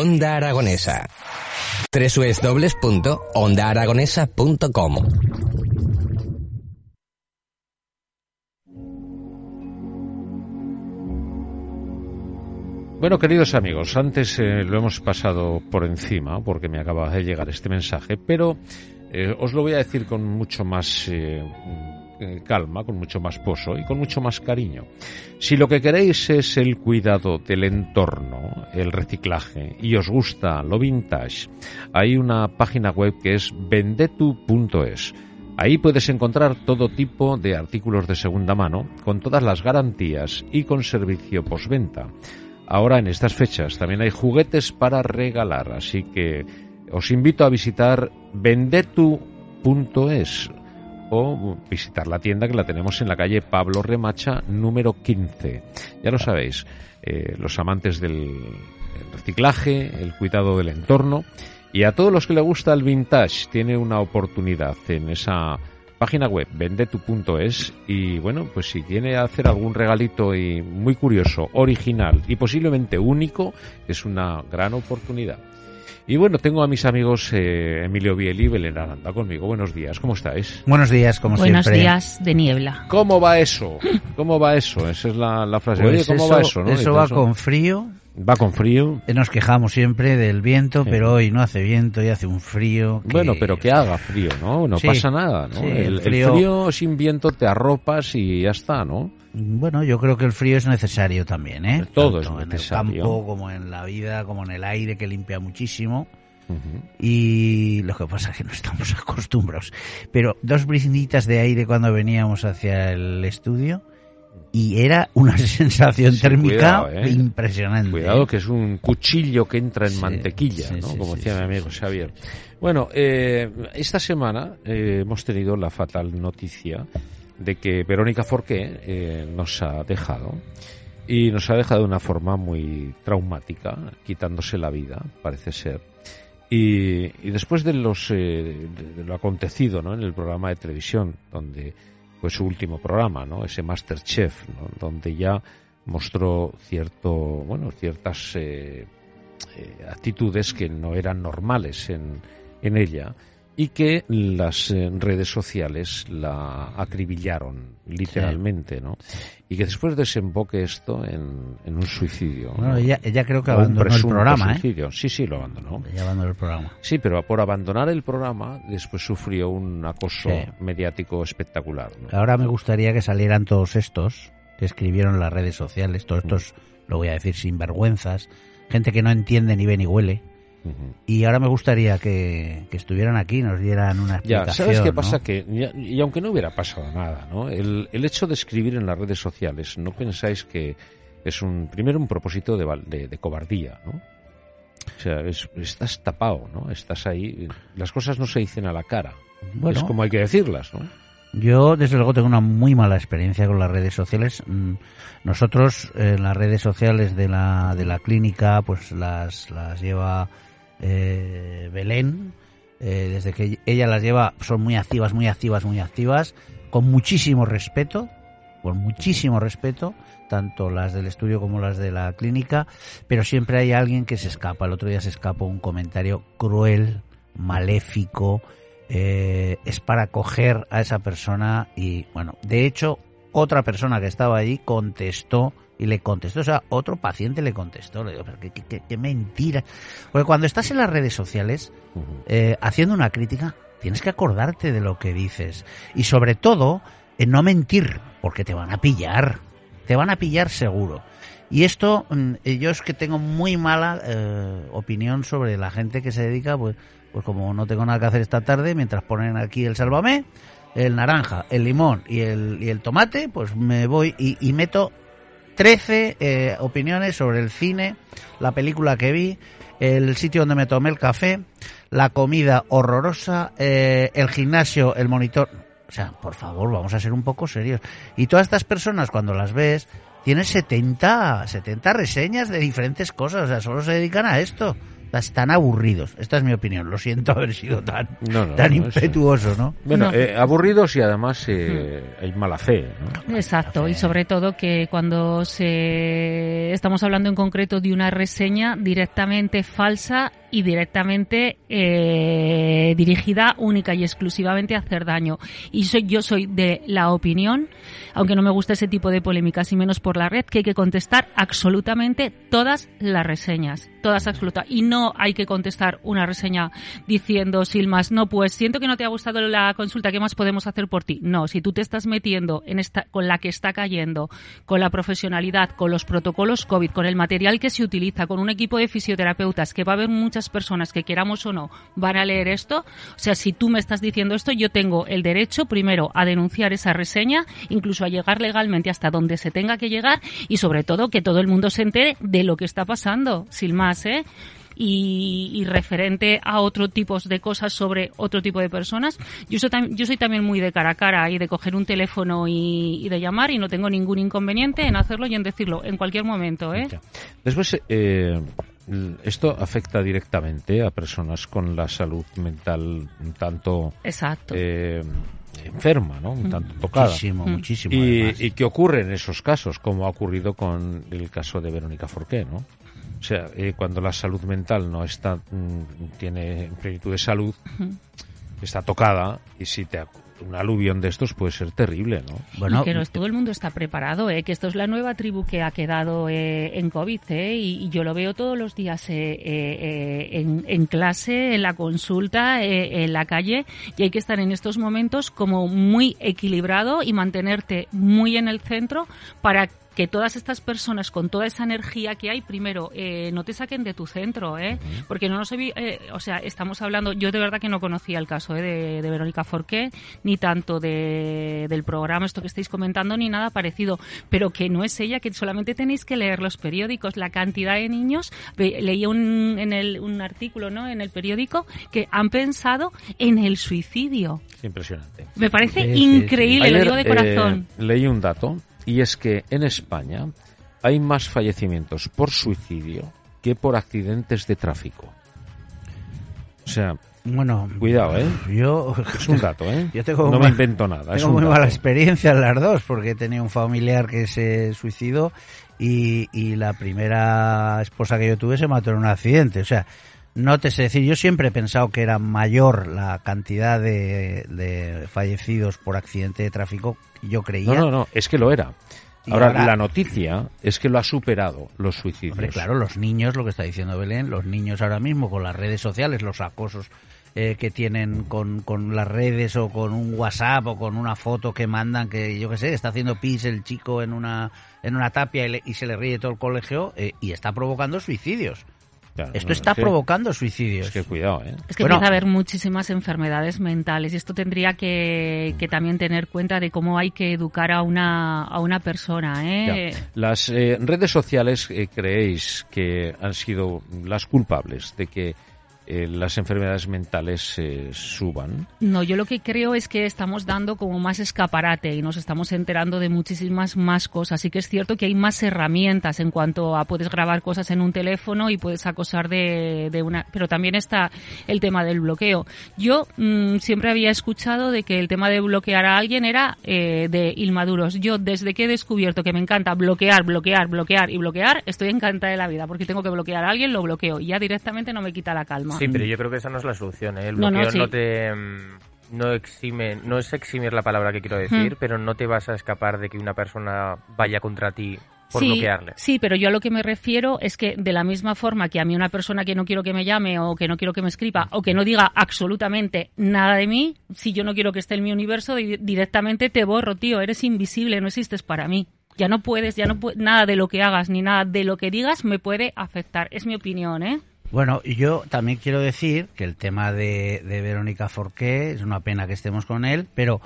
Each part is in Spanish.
Onda Aragonesa. www.ondaaragonesa.com Bueno, queridos amigos, antes eh, lo hemos pasado por encima porque me acaba de llegar este mensaje, pero eh, os lo voy a decir con mucho más eh, eh, calma, con mucho más pozo y con mucho más cariño. Si lo que queréis es el cuidado del entorno, el reciclaje y os gusta lo vintage, hay una página web que es vendetu.es. Ahí puedes encontrar todo tipo de artículos de segunda mano con todas las garantías y con servicio postventa. Ahora en estas fechas también hay juguetes para regalar, así que os invito a visitar vendetu.es o visitar la tienda que la tenemos en la calle Pablo Remacha número 15. Ya lo sabéis, eh, los amantes del reciclaje, el cuidado del entorno y a todos los que le gusta el vintage tiene una oportunidad en esa página web vendetu.es y bueno, pues si tiene a hacer algún regalito y muy curioso, original y posiblemente único, es una gran oportunidad. Y bueno, tengo a mis amigos eh, Emilio Biel y Belén Aranda conmigo. Buenos días, ¿cómo estáis? Buenos días, como Buenos siempre. días de niebla. ¿Cómo va eso? ¿Cómo va eso? Esa es la, la frase. Pues Oye, ¿cómo eso, va eso? ¿no? eso va eso- con frío. Va con frío. Eh, Nos quejamos siempre del viento, Sí. pero hoy no hace viento y hace un frío. que- Bueno, pero que haga frío, ¿no? No Sí. pasa nada, ¿no? Sí, el, el el frío- frío... sin viento te arropas y ya está, ¿no? Bueno, yo creo que el frío es necesario también, ¿eh? Todo es Tanto necesario. En el campo, como en la vida, como en el aire, que limpia muchísimo. Y lo que pasa es que no estamos acostumbrados. Pero dos brinditas de aire cuando veníamos hacia el estudio y era una sensación Sí, térmica cuidado, ¿eh? impresionante. Cuidado que es un cuchillo que entra en Sí, mantequilla, sí, ¿no? Como decía mi amigo. Xavier. Bueno, eh, esta semana eh, hemos tenido la fatal noticia de que Verónica Forqué eh, nos ha dejado y nos ha dejado de una forma muy traumática, quitándose la vida, parece ser. Y, después de los eh, de, lo acontecido, ¿no? En el programa de televisión, donde fue su último programa, ¿no? Ese Masterchef, ¿no? Donde ya mostró cierto, bueno, ciertas eh, eh, actitudes que no eran normales en, en ella y que las eh, redes sociales la acribillaron literalmente, ¿no? Y que después desemboque esto en, en un suicidio. Bueno, ¿no? ella, ella creo que abandonó el programa, ¿eh? suicidio. Sí, sí, lo abandonó. Ella abandonó el programa. Sí, pero por abandonar el programa después sufrió un acoso Sí. mediático espectacular. ¿no? Ahora me gustaría que salieran todos estos que escribieron las redes sociales, todos estos, lo voy a decir, sinvergüenzas, gente que no entiende ni ve ni huele. Y ahora me gustaría que, que estuvieran aquí, nos dieran una Ya, explicación. ¿sabes qué ¿no? pasa? Que, ya- y aunque no hubiera pasado nada, ¿no? El, el hecho de escribir en las redes sociales, ¿no pensáis que es un, primero un propósito de, de, de cobardía, ¿no? O sea, es- estás tapado, ¿no? Estás ahí, las cosas no se dicen a la cara. Bueno. Es como hay que decirlas, ¿no? Yo, desde luego, tengo una muy mala experiencia con las redes sociales. Mm, Nosotros, en las redes sociales de la, de la clínica, pues las, las lleva eh, Belén. Eh, desde que ella las lleva, son muy activas, muy activas, muy activas, con muchísimo respeto, con muchísimo respeto, tanto las del estudio como las de la clínica, pero siempre hay alguien que se escapa. El otro día se escapó un comentario cruel, maléfico, eh, es para coger a esa persona y, bueno, de hecho, otra persona que estaba allí contestó y le contestó, o sea, otro paciente le contestó, le digo, pero qué, qué- qué- mentira. Porque cuando estás en las redes sociales eh, haciendo una crítica, tienes que acordarte de lo que dices y sobre todo en no mentir, porque te van a pillar, te van a pillar seguro. Y esto, mm, eh, yo es que tengo muy mala eh, opinión sobre la gente que se dedica, pues, pues como no tengo nada que hacer esta tarde, mientras ponen aquí el sálvame, el naranja, el limón y el, y el tomate, pues me voy y, y meto 13 eh, opiniones sobre el cine, la película que vi, el sitio donde me tomé el café, la comida horrorosa, eh, el gimnasio, el monitor. O sea, por favor, vamos a ser un poco serios. Y todas estas personas, cuando las ves, tienen 70, 70 reseñas de diferentes cosas. O sea, solo se dedican a esto están aburridos. Esta es mi opinión. Lo siento haber sido tan, tan impetuoso, ¿no? Bueno, eh, aburridos y además eh, hmm. hay mala fe. Exacto, y sobre todo que cuando se estamos hablando en concreto de una reseña directamente falsa y directamente eh, dirigida única y exclusivamente a hacer daño. Y soy, yo soy de la opinión, aunque no me gusta ese tipo de polémicas y menos por la red, que hay que contestar absolutamente todas las reseñas, todas absolutas. Y no hay que contestar una reseña diciendo, Silmas, no, pues siento que no te ha gustado la consulta, ¿qué más podemos hacer por ti? No, si tú te estás metiendo en esta, con la que está cayendo, con la profesionalidad, con los protocolos COVID, con el material que se utiliza, con un equipo de fisioterapeutas, que va a haber muchas personas que queramos o no van a leer esto, o sea, si tú me estás diciendo esto, yo tengo el derecho primero a denunciar esa reseña, incluso a llegar legalmente hasta donde se tenga que llegar y sobre todo que todo el mundo se entere de lo que está pasando, sin más, ¿eh? Y, referente a otro tipo de cosas sobre otro tipo de personas. Yo soy, yo soy también muy de cara a cara y de coger un teléfono y, de llamar y no tengo ningún inconveniente en hacerlo y en decirlo en cualquier momento. ¿eh? Después, eh, esto afecta directamente a personas con la salud mental un tanto Exacto. Eh, enferma, ¿no? Un tanto tocada. Muchísimo, mm. muchísimo. Y, y, qué ocurre en esos casos, como ha ocurrido con el caso de Verónica Forqué, ¿no? O sea, eh, cuando la salud mental no está, mm, tiene plenitud de salud, está tocada y si te un aluvión de estos puede ser terrible, ¿no? Bueno, y que no, todo el mundo está preparado, ¿eh? que esto es la nueva tribu que ha quedado eh, en COVID, ¿eh? y, yo lo veo todos los días eh, eh, en, en, clase, en la consulta, en la calle, y hay que estar en estos momentos como muy equilibrado y mantenerte muy en el centro para que todas estas personas con toda esa energía que hay, primero, eh, no te saquen de tu centro, ¿eh? Porque no nos eh, o sea, estamos hablando, yo de verdad que no conocía el caso ¿eh? de, Verónica Forqué, ni tanto de, del programa, esto que estáis comentando, ni nada parecido, pero que no es ella, que solamente tenéis que leer los periódicos, la cantidad de niños, leí un, en el, un artículo, ¿no? En el periódico, que han pensado en el suicidio. Es impresionante. Me parece increíble, lo digo de corazón. leí un dato y es que en España hay más fallecimientos por suicidio que por accidentes de tráfico. O sea, bueno, cuidado, ¿eh? Yo es un dato, ¿eh? Yo tengo no me invento nada. Tengo muy mala experiencia en las dos porque tenía un familiar que se suicidó y, y la primera esposa que yo tuve se mató en un accidente. O sea, no te sé decir, yo siempre he pensado que era mayor la cantidad de, fallecidos por accidente de tráfico, yo creía. No, no, no, es que lo era. Ahora, la noticia es que lo ha superado los suicidios. Hombre, claro, los niños, lo que está diciendo Belén, los niños ahora mismo con las redes sociales, los acosos eh, que tienen con, con, las redes o con un WhatsApp o con una foto que mandan que yo qué sé, está haciendo pis el chico en una, en una tapia y, se le ríe todo el colegio eh, y está provocando suicidios. Esto está provocando suicidios. Es que cuidado, ¿eh? Es que empieza a haber muchísimas enfermedades mentales y esto tendría que, también tener cuenta de cómo hay que educar a una, a una persona, ¿eh? Las eh, redes sociales eh, creéis que han sido las culpables de que eh, las enfermedades mentales eh, suban? No, yo lo que creo es que estamos dando como más escaparate y nos estamos enterando de muchísimas más cosas. Sí que es cierto que hay más herramientas en cuanto a puedes grabar cosas en un teléfono y puedes acosar de, una... Pero también está el tema del bloqueo. Yo mm, siempre había escuchado de que el tema de bloquear a alguien era eh, de inmaduros. Yo desde que he descubierto que me encanta bloquear, bloquear, bloquear y bloquear, estoy encantada de la vida porque tengo que bloquear a alguien, lo bloqueo y ya directamente no me quita la calma. Sí, pero yo creo que esa no es la solución. ¿eh? El bloqueo no, te mm, no exime, no es eximir la palabra que quiero decir, pero no te vas a escapar de que una persona vaya contra ti por bloquearle. Sí, pero yo a lo que me refiero es que de la misma forma que a mí una persona que no quiero que me llame o que no quiero que me escriba o que no diga absolutamente nada de mí, si yo no quiero que esté en mi universo, directamente te borro, tío, eres invisible, no existes para mí. Ya no puedes, ya no nada de lo que hagas ni nada de lo que digas me puede afectar. Es mi opinión, ¿eh? Bueno, yo también quiero decir que el tema de, Verónica Forqué es una pena que estemos con él, pero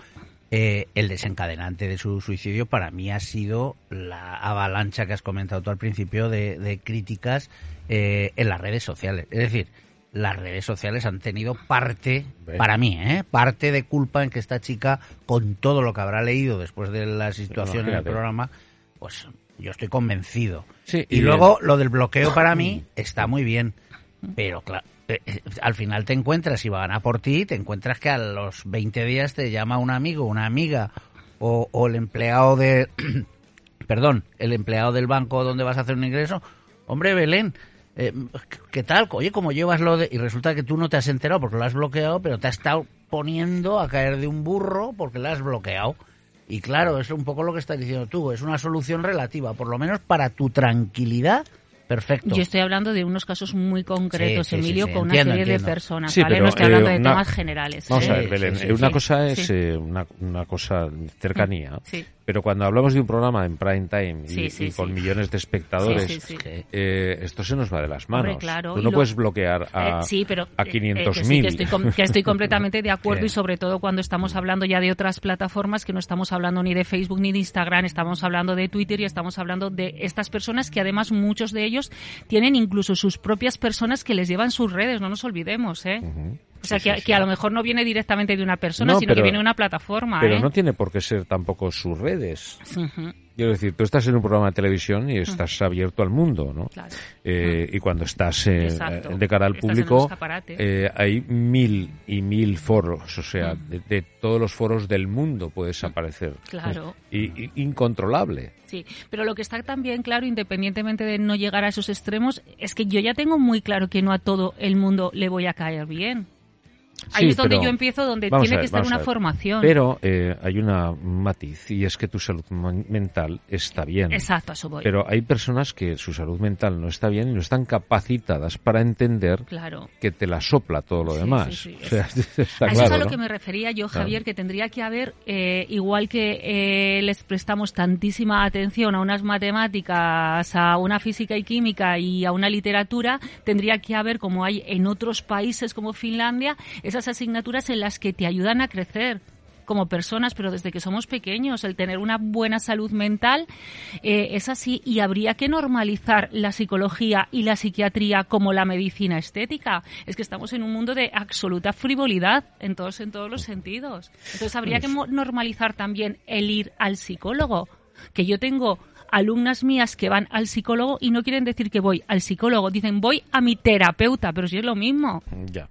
eh, el desencadenante de su suicidio para mí ha sido la avalancha que has comentado tú al principio de, críticas eh, en las redes sociales. Es decir, las redes sociales han tenido parte, para mí, ¿eh? parte de culpa en que esta chica, con todo lo que habrá leído después de la situación en el programa, pues yo estoy convencido. y, luego lo del bloqueo para mí está muy bien, pero claro, eh, eh, al final te encuentras, y van a por ti, te encuentras que a los 20 días te llama un amigo, una amiga o, o el empleado de... perdón, el empleado del banco donde vas a hacer un ingreso. Hombre, Belén, eh, ¿qué tal? Oye, ¿cómo llevas lo de...? Y resulta que tú no te has enterado porque lo has bloqueado, pero te has estado poniendo a caer de un burro porque lo has bloqueado. Y claro, es un poco lo que estás diciendo tú, es una solución relativa, por lo menos para tu tranquilidad Perfecto. Yo estoy hablando de unos casos muy concretos, Emilio, con una serie de personas, ¿vale? no estoy hablando de eh, temas generales. Vamos a ver, Belén, una cosa es eh, una, una, cosa cercanía, pero cuando hablamos de un programa en prime time y, con millones de espectadores, eh, esto se nos va de las manos. Tú no puedes bloquear a, eh, pero, a 500.000. Eh, que, que, estoy, completamente de acuerdo y sobre todo cuando estamos hablando ya de otras plataformas que no estamos hablando ni de Facebook ni de Instagram, estamos hablando de Twitter y estamos hablando de estas personas que además muchos de ellos tienen incluso sus propias personas que les llevan sus redes, no nos olvidemos, ¿eh? O sea, que, a lo mejor no viene directamente de una persona, sino que viene de una plataforma. Pero ¿eh? no tiene por qué ser tampoco sus redes. Quiero decir, tú estás en un programa de televisión y estás abierto al mundo, ¿no? Eh, y cuando estás eh, de cara al público, hay mil y mil foros, o sea, de, todos los foros del mundo puedes aparecer. Claro. Y, incontrolable. Sí, pero lo que está también claro, independientemente de no llegar a esos extremos, es que yo ya tengo muy claro que no a todo el mundo le voy a caer bien. Ahí es donde yo empiezo, donde tiene que estar una formación. Pero eh, hay una matiz y es que tu salud mental está bien. Exacto, eso voy. Pero hay personas que su salud mental no está bien y no están capacitadas para entender que te la sopla todo lo demás. eso es a lo que me refería yo, Javier, que tendría que haber, eh, igual que eh, les prestamos tantísima atención a unas matemáticas, a una física y química y a una literatura, tendría que haber, como hay en otros países como Finlandia, esas asignaturas en las que te ayudan a crecer como personas, pero desde que somos pequeños, el tener una buena salud mental eh, es así y habría que normalizar la psicología y la psiquiatría como la medicina estética. Es que estamos en un mundo de absoluta frivolidad en todos, en todos los sentidos. Entonces habría que pues normalizar también el ir al psicólogo. Que yo tengo alumnas mías que van al psicólogo y no quieren decir que voy al psicólogo, dicen voy a mi terapeuta, pero si es lo mismo. Ya.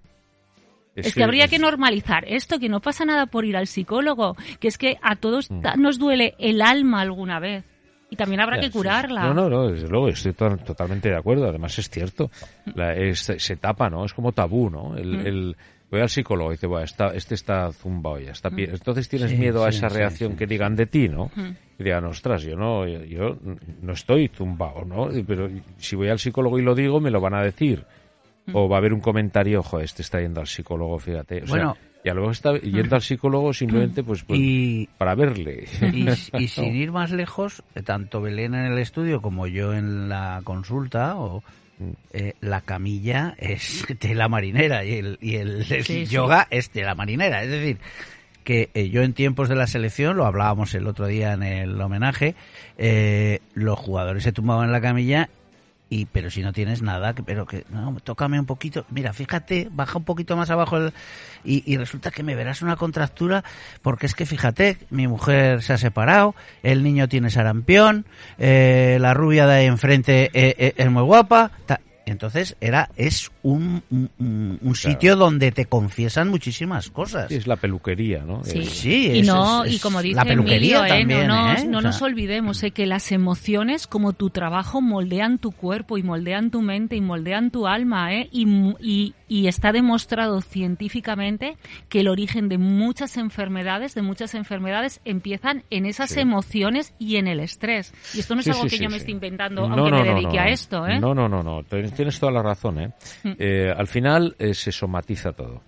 Es, que, habría que normalizar esto, que no pasa nada por ir al psicólogo, que es que a todos mm. nos duele el alma alguna vez. Y también habrá que curarla. No, no, no, desde luego, estoy totalmente de acuerdo. Además es cierto, la, se tapa, ¿no? Es como tabú, ¿no? El, mm. voy al psicólogo y dice, bueno, está, este está zumbado ya, está mm. Entonces tienes miedo a esa reacción que digan de ti, ¿no? Y digan, ostras, yo no, yo no estoy zumbado, ¿no? Pero si voy al psicólogo y lo digo, me lo van a decir o va a haber un comentario, ojo, este está yendo al psicólogo, fíjate. O bueno, sea, y a luego está yendo al psicólogo simplemente pues, pues para verle. Y, sin ir más lejos, tanto Belén en el estudio como yo en la consulta, o mm. eh, la camilla es tela marinera y el, y el, yoga es tela marinera. Es decir, que eh, yo en tiempos de la selección, lo hablábamos el otro día en el homenaje, eh, los jugadores se tumbaban en la camilla y pero si no tienes nada, pero que no, tócame un poquito, mira, fíjate, baja un poquito más abajo el, y, resulta que me verás una contractura porque es que fíjate, mi mujer se ha separado, el niño tiene sarampión, eh, la rubia de ahí enfrente eh, eh, es muy guapa, entonces era es un, un, sitio donde te confiesan muchísimas cosas. es la peluquería, ¿no? Sí, sí y, no, y como dice la peluquería ¿eh? también, no, ¿eh? no nos olvidemos ¿eh? que las emociones, como tu trabajo, moldean tu cuerpo y moldean tu mente y moldean tu alma. ¿eh? Y, y, y está demostrado científicamente que el origen de muchas enfermedades, de muchas enfermedades, empiezan en esas emociones y en el estrés. Y esto no es algo que yo me esté inventando, aunque me dedique a esto. ¿eh? No, no, no, no tienes toda la razón. ¿eh? Mm. Eh al final eh, se somatiza todo.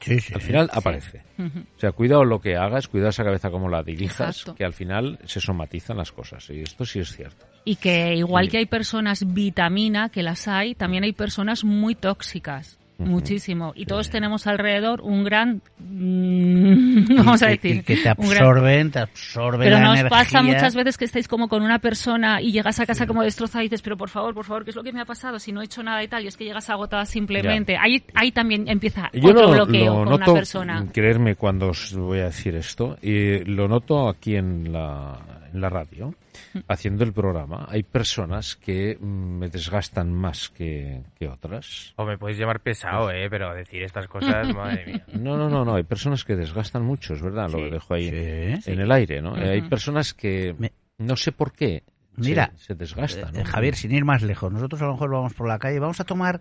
Sí, sí, al final aparece. O sea, cuidado lo que hagas, cuidado esa cabeza como la dirijas, que al final se somatizan las cosas. Y esto sí es cierto. Y que igual que hay personas vitamina, que las hay, también hay personas muy tóxicas. Muchísimo. Y todos tenemos alrededor un gran, mm, vamos a decir, que te absorben, te absorben Pero nos pasa muchas veces que estáis como con una persona y llegas a casa como destrozada y dices, pero por favor, por favor, ¿qué es lo que me ha pasado? Si no he hecho nada y tal, y es que llegas agotada simplemente. Ahí, ahí también empieza Yo otro lo, bloqueo lo con noto, una persona. Creerme cuando os voy a decir esto, y lo noto aquí en la, en la radio haciendo el programa, hay personas que mm, me desgastan más que, otras. O me podéis llamar pesado, ¿eh? Pero decir estas cosas, madre mía. No, no, no, no, hay personas que desgastan mucho, es verdad, lo dejo ahí en el aire, ¿no? Hay personas que no sé por qué Mira, se, desgastan. Eh, Javier, sin ir más lejos, nosotros a lo mejor vamos por la calle, vamos a tomar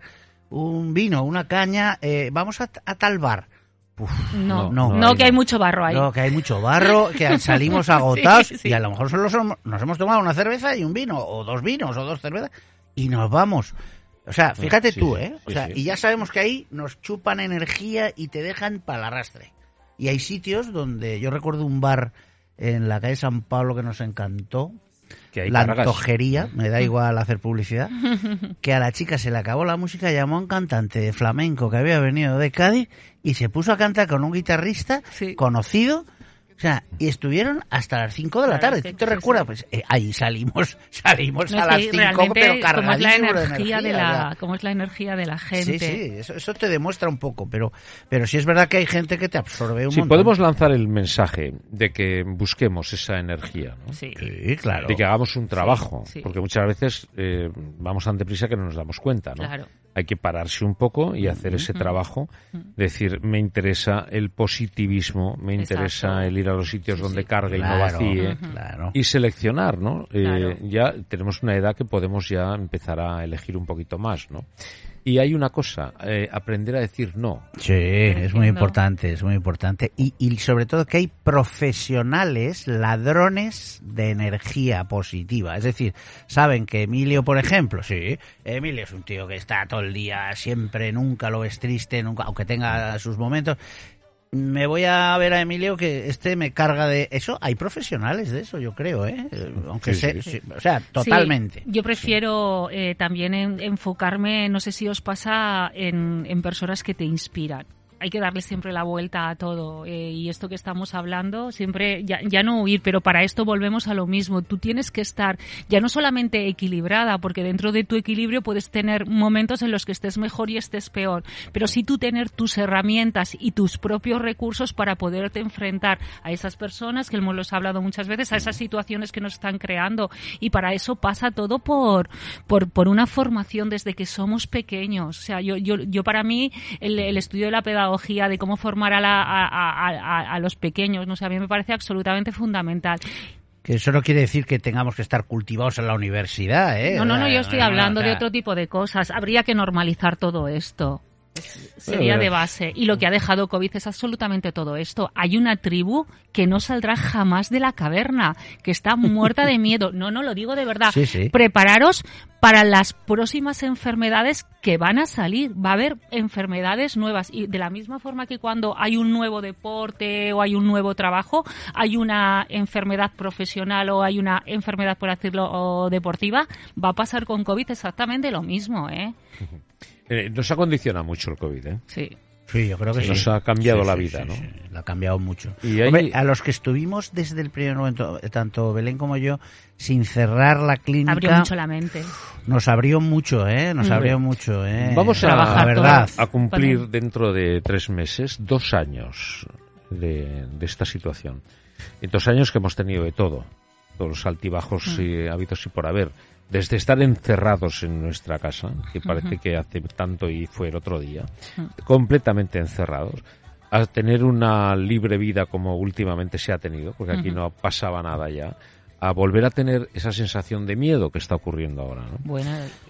un vino, una caña, eh, vamos a, a tal bar no, no, no, que hay mucho barro ahí. No, que hay mucho barro, que salimos agotados y a lo mejor solo nos hemos tomado una cerveza y un vino, o dos vinos, o dos cervezas, y nos vamos. O sea, fíjate tú, ¿eh? O sea, y ya sabemos que ahí nos chupan energía y te dejan para el arrastre. Y hay sitios donde yo recuerdo un bar en la calle San Pablo que nos encantó, la antojería, me da igual hacer publicidad, que a la chica se le acabó la música, llamó a un cantante de flamenco que había venido de Cádiz y se puso a cantar con un guitarrista conocido o sea, y estuvieron hasta las 5 de la tarde. ¿Tú te recuerdas? Pues eh, ahí salimos, salimos a las 5, pero como es la energía de, la, como es la energía de la gente. Sí, sí, eso, eso, te demuestra un poco, pero, pero sí es verdad que hay gente que te absorbe un sí, montón. podemos lanzar el mensaje de que busquemos esa energía, ¿no? Sí, claro. De que hagamos un trabajo, porque muchas veces eh, vamos tan deprisa que no nos damos cuenta, ¿no? Claro hay que pararse un poco y hacer ese trabajo, decir, me interesa el positivismo, me interesa el ir a los sitios donde cargue y no vacíe, y seleccionar, ¿no? Eh, ya tenemos una edad que podemos ya empezar a elegir un poquito más, ¿no? Y hay una cosa, eh, aprender a decir no. Sí, es muy importante, es muy importante. Y, y sobre todo que hay profesionales ladrones de energía positiva. Es decir, saben que Emilio, por ejemplo, sí, Emilio es un tío que está todo el día siempre, nunca lo ves triste, nunca, aunque tenga sus momentos me voy a ver a Emilio que este me carga de eso. Hay profesionales de eso, yo creo, ¿eh? Aunque o sea, totalmente. yo prefiero eh, también enfocarme, no sé si os pasa, en, en personas que te inspiran hay que darle siempre la vuelta a todo. Eh, y esto que estamos hablando, siempre, ya, ya, no huir, pero para esto volvemos a lo mismo. Tú tienes que estar ya no solamente equilibrada, porque dentro de tu equilibrio puedes tener momentos en los que estés mejor y estés peor, pero sí tú tener tus herramientas y tus propios recursos para poderte enfrentar a esas personas, que hemos hablado muchas veces, a esas situaciones que nos están creando. Y para eso pasa todo por, por, por una formación desde que somos pequeños. O sea, yo, yo, yo para mí, el, el estudio de la pedagogía de cómo formar a, a, los pequeños, no sé, a mí me parece absolutamente fundamental. Que eso no quiere decir que tengamos que estar cultivados en la universidad, ¿eh? No, no, no, yo estoy hablando de otro tipo de cosas. Habría que normalizar todo esto sería de base. Y lo que ha dejado COVID es absolutamente todo esto. Hay una tribu que no saldrá jamás de la caverna, que está muerta de miedo. No, no, lo digo de verdad. Prepararos para las próximas enfermedades que van a salir. Va a haber enfermedades nuevas. Y de la misma forma que cuando hay un nuevo deporte o hay un nuevo trabajo, hay una enfermedad profesional o hay una enfermedad, por decirlo, deportiva, va a pasar con COVID exactamente lo mismo, ¿eh? Eh, nos ha condicionado mucho el COVID, ¿eh? Sí. Sí, yo creo que sí. Nos ha cambiado la vida, ¿no? Lo ha cambiado mucho. Y a los que estuvimos desde el primer momento, tanto Belén como yo, sin cerrar la clínica... Abrió mucho la mente. Nos abrió mucho, ¿eh? Nos abrió mucho, ¿eh? Vamos a, verdad. a cumplir dentro de tres meses dos años de, de esta situación. En dos años que hemos tenido de todo. Todos los altibajos mm. y hábitos y por haber. Desde estar encerrados en nuestra casa, que parece que hace tanto y fue el otro día, completamente encerrados, a tener una libre vida como últimamente se ha tenido, porque aquí no pasaba nada ya, a volver a tener esa sensación de miedo que está ocurriendo ahora. ¿no?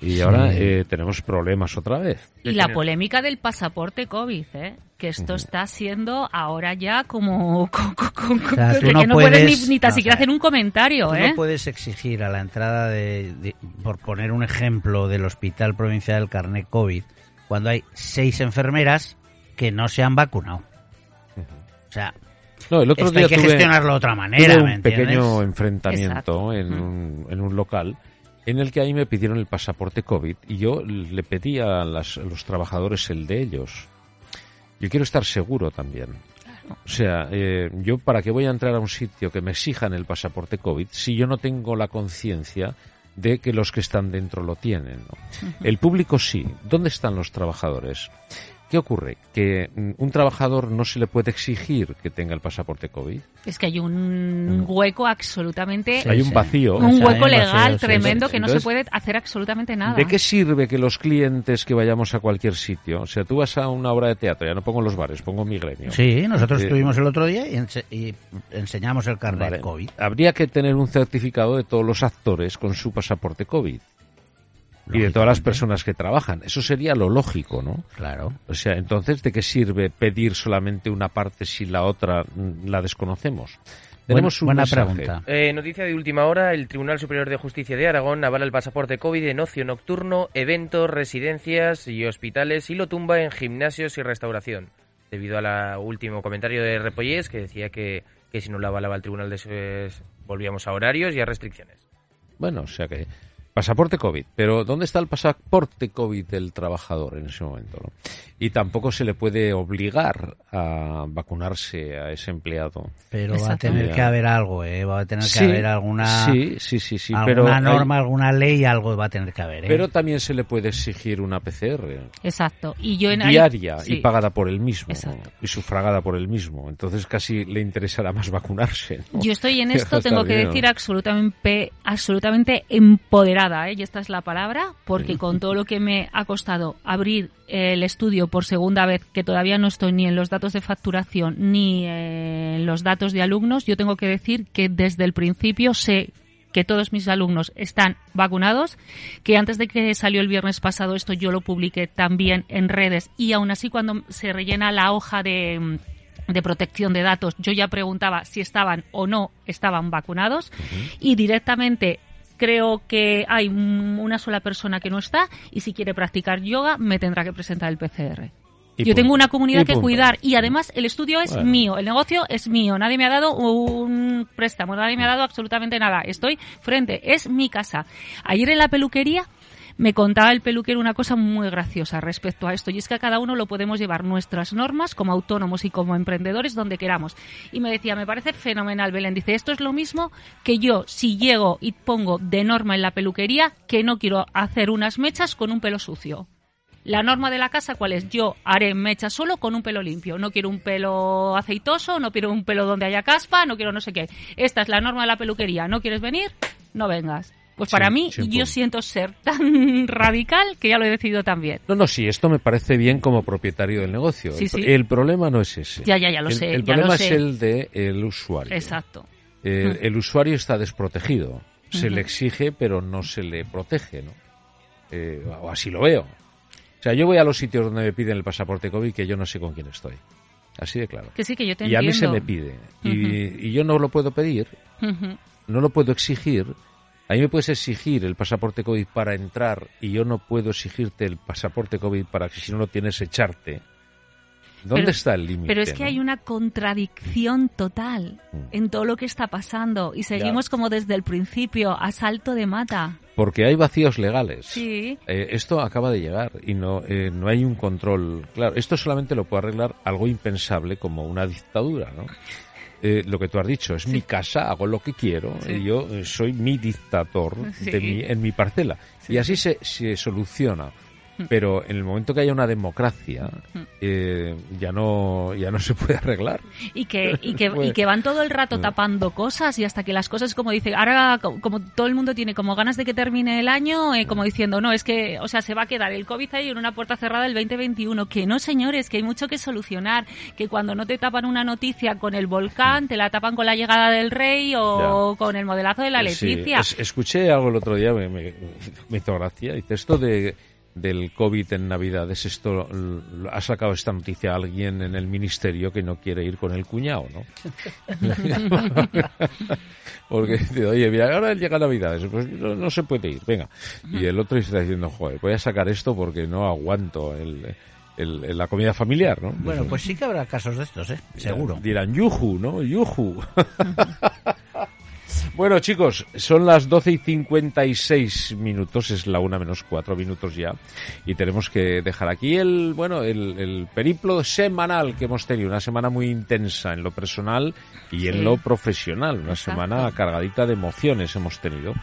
y ahora eh, tenemos problemas otra vez. Y la polémica del pasaporte COVID, ¿eh? que esto está siendo ahora ya como, que no, puedes, ni, tan siquiera hacer un comentario. ¿eh? No puedes exigir a la entrada de, por poner un ejemplo, del Hospital Provincial del Carnet COVID, cuando hay seis enfermeras que no se han vacunado. O sea, no, el otro día hay que gestionarlo de otra manera. un pequeño enfrentamiento en un, en un local en el que ahí me pidieron el pasaporte COVID y yo le pedí a, los trabajadores el de ellos. Yo quiero estar seguro también. O sea, eh, yo para qué voy a entrar a un sitio que me exijan el pasaporte COVID si yo no tengo la conciencia de que los que están dentro lo tienen. El público sí. ¿Dónde están los trabajadores? ¿Qué ocurre? Que mm, un trabajador no se le puede exigir que tenga el pasaporte COVID. Es que hay un mm. hueco absolutamente... hay un vacío. Un hueco legal tremendo que no se puede hacer absolutamente nada. ¿De qué sirve que los clientes que vayamos a cualquier sitio, o sea, tú vas a una obra de teatro, ya no pongo los bares, pongo mi gremio. Sí, nosotros estuvimos el otro día y, enseñamos el carnet COVID. Habría que tener un certificado de todos los actores con su pasaporte COVID y de todas las personas que trabajan. Eso sería lo lógico, ¿no? Claro. O sea, entonces, ¿de qué sirve pedir solamente una parte si la otra mm, la desconocemos? Tenemos buena, pregunta. Eh, noticia de última hora. El Tribunal Superior de Justicia de Aragón avala el pasaporte COVID en ocio nocturno, eventos, residencias y hospitales y lo tumba en gimnasios y restauración. Debido al último comentario de Repollés que decía que, que si no lo avalaba el Tribunal de volvíamos a horarios y a restricciones. Bueno, o sea que Pasaporte COVID, pero ¿dónde está el pasaporte COVID del trabajador en ese momento? Y tampoco se le puede obligar a vacunarse a ese empleado. Pero va a tener que haber algo, ¿eh? Va a tener que haber alguna, sí, sí, sí, sí, alguna norma, alguna ley, algo va a tener que haber. ¿eh? Pero también se le puede exigir una PCR. Exacto. Y yo en diaria y pagada por el mismo y sufragada por el mismo. Entonces casi le interesará más vacunarse. Yo estoy en esto, tengo que decir absolutamente, absolutamente empoderada ¿eh? y esta es la palabra, porque con todo lo que me ha costado abrir el estudio por segunda vez, que todavía no estoy ni en los datos de facturación ni en los datos de alumnos, yo tengo que decir que desde el principio sé que todos mis alumnos están vacunados, que antes de que salió el viernes pasado esto yo lo publiqué también en redes y aún así cuando se rellena la hoja de de protección de datos, yo ya preguntaba si estaban o no estaban vacunados y directamente creo que hay una sola persona que no está y si quiere practicar yoga me tendrá que presentar el PCR. Yo tengo una comunidad que cuidar y además el estudio es mío, el negocio es mío, nadie me ha dado un préstamo, nadie me ha dado absolutamente nada. Estoy frente, es mi casa. Ayer en la peluquería me contaba el peluquero una cosa muy graciosa respecto a esto, y es que a cada uno lo podemos llevar nuestras normas como autónomos y como emprendedores donde queramos. Y me decía, me parece fenomenal, Belén. Dice, esto es lo mismo que yo, si llego y pongo de norma en la peluquería, que no quiero hacer unas mechas con un pelo sucio. La norma de la casa, ¿cuál es? Yo haré mechas solo con un pelo limpio. No quiero un pelo aceitoso, no quiero un pelo donde haya caspa, no quiero no sé qué. Esta es la norma de la peluquería. ¿No quieres venir? No vengas. Pues para mí, yo siento ser tan radical que ya lo he decidido también. No, no, sí, esto me parece bien como propietario del negocio. el, problema no es ese. Ya, ya, ya lo sé. El problema es el de el usuario. Exacto. El, mm. usuario está desprotegido. Se le exige, pero no se le protege, ¿no? Eh, o así lo veo. O sea, yo voy a los sitios donde me piden el pasaporte COVID que yo no sé con quién estoy. Así de claro. Que sí, que yo te y a mí se me pide. y, yo no lo puedo pedir, no lo puedo exigir, a mí me puedes exigir el pasaporte COVID para entrar y yo no puedo exigirte el pasaporte COVID para que si no lo tienes echarte. ¿Dónde está el límite? Pero es que hay una contradicción total mm. en todo lo que está pasando y seguimos como desde el principio, a salto de mata. Porque hay vacíos legales. Sí. Eh, esto acaba de llegar y no, eh, no hay un control. Claro, esto solamente lo puede arreglar algo impensable como una dictadura, ¿no? Eh, lo que tú has dicho, es mi casa, hago lo que quiero, y yo eh, soy mi dictador en mi parcela. Y así se, se soluciona. Mm. pero en el momento que haya una democracia mm. eh, ya no ya no se puede arreglar y que y que, y que van todo el rato mm. tapando cosas y hasta que las cosas como dice ahora como todo el mundo tiene como ganas de que termine el año eh, como diciendo no es que o sea se va a quedar el covid ahí en una puerta cerrada el 2021 que no señores que hay mucho que solucionar que cuando no te tapan una noticia con el volcán te la tapan con la llegada del rey o con el modelazo de la Leticia escuché algo el otro día me, me, me hizo gracia dice esto de del COVID en Navidades, esto ha sacado esta noticia alguien en el ministerio que no quiere ir con el cuñado, ¿no? Porque oye, mira, ahora llega Navidades, pues no, se puede ir, venga. Y el otro está diciendo, joder, voy a sacar esto porque no aguanto el, la comida familiar, ¿no? Bueno, pues sí que habrá casos de estos, ¿eh? Seguro. Dirán, yuju, ¿no? Yuju. Bueno, chicos, son las 12 y 56 minutos, es la una menos cuatro minutos ya, y tenemos que dejar aquí el, bueno, el, el periplo semanal que hemos tenido, una semana muy intensa en lo personal y en lo profesional, una Exacto. semana cargadita de emociones hemos tenido,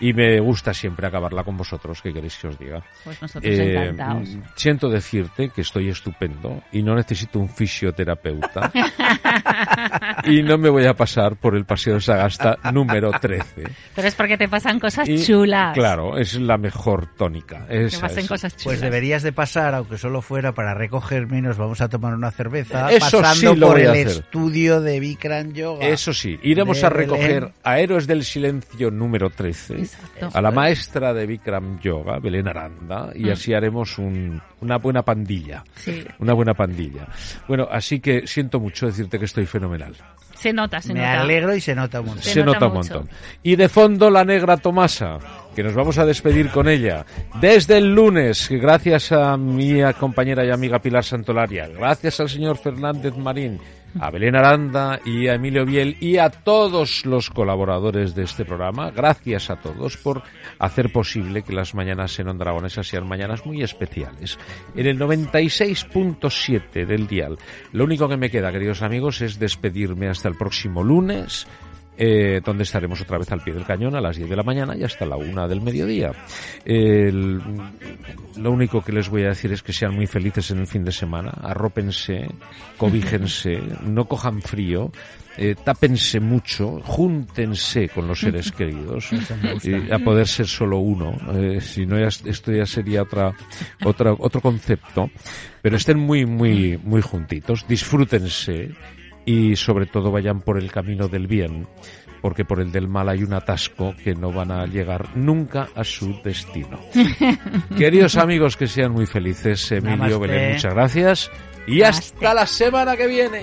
y me gusta siempre acabarla con vosotros, ¿qué queréis que os diga? Pues nosotros Eh, encantados. mm, siento decirte que estoy estupendo y no necesito un fisioterapeuta y no me voy a pasar por el paseo de Sagasta número 13. Pero es porque te pasan cosas Y, chulas. Claro, es la mejor tónica. Te Esa pasan cosas chulas. Pues deberías de pasar, aunque solo fuera para recogerme y nos vamos a tomar una cerveza, Eso pasando sí lo por voy a el hacer. estudio de Bikram Yoga. Eso sí, iremos a recoger Belén. a Héroes del Silencio número 13, Exacto. a la maestra de Bikram Yoga, Belén Aranda, y Mm. así haremos un- una buena pandilla. Sí. Una buena pandilla. Bueno, así que siento mucho decirte que estoy fenomenal. Se nota, se Me nota. alegro y se nota un montón. Se Se, nota nota, un mucho. montón. Y de fondo la negra Tomasa, que nos vamos a despedir con ella. Desde el lunes, gracias a mi compañera y amiga Pilar Santolaria, gracias al señor Fernández Marín, a Belén Aranda y a Emilio Biel y a todos los colaboradores de este programa. Gracias a todos por hacer posible que las mañanas en Onda sean mañanas muy especiales. En el 96.7 del dial. Lo único que me queda, queridos amigos, es despedirme hasta el próximo lunes eh, donde estaremos otra vez al pie del cañón a las 10 de la mañana y hasta la 1 del mediodía. El- lo único que les voy a decir es que sean muy felices en el fin de semana, arrópense, cobíjense, no cojan frío, eh, tápense mucho, júntense con los seres queridos, y a poder ser solo uno, eh, si no ya, esto ya sería otra, otra, otro concepto, pero estén muy, muy, muy juntitos, disfrútense, y sobre todo vayan por el camino del bien, porque por el del mal hay un atasco que no van a llegar nunca a su destino. Queridos amigos, que sean muy felices. Emilio Namaste. Belén, muchas gracias. Y hasta la semana que viene.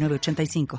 906985.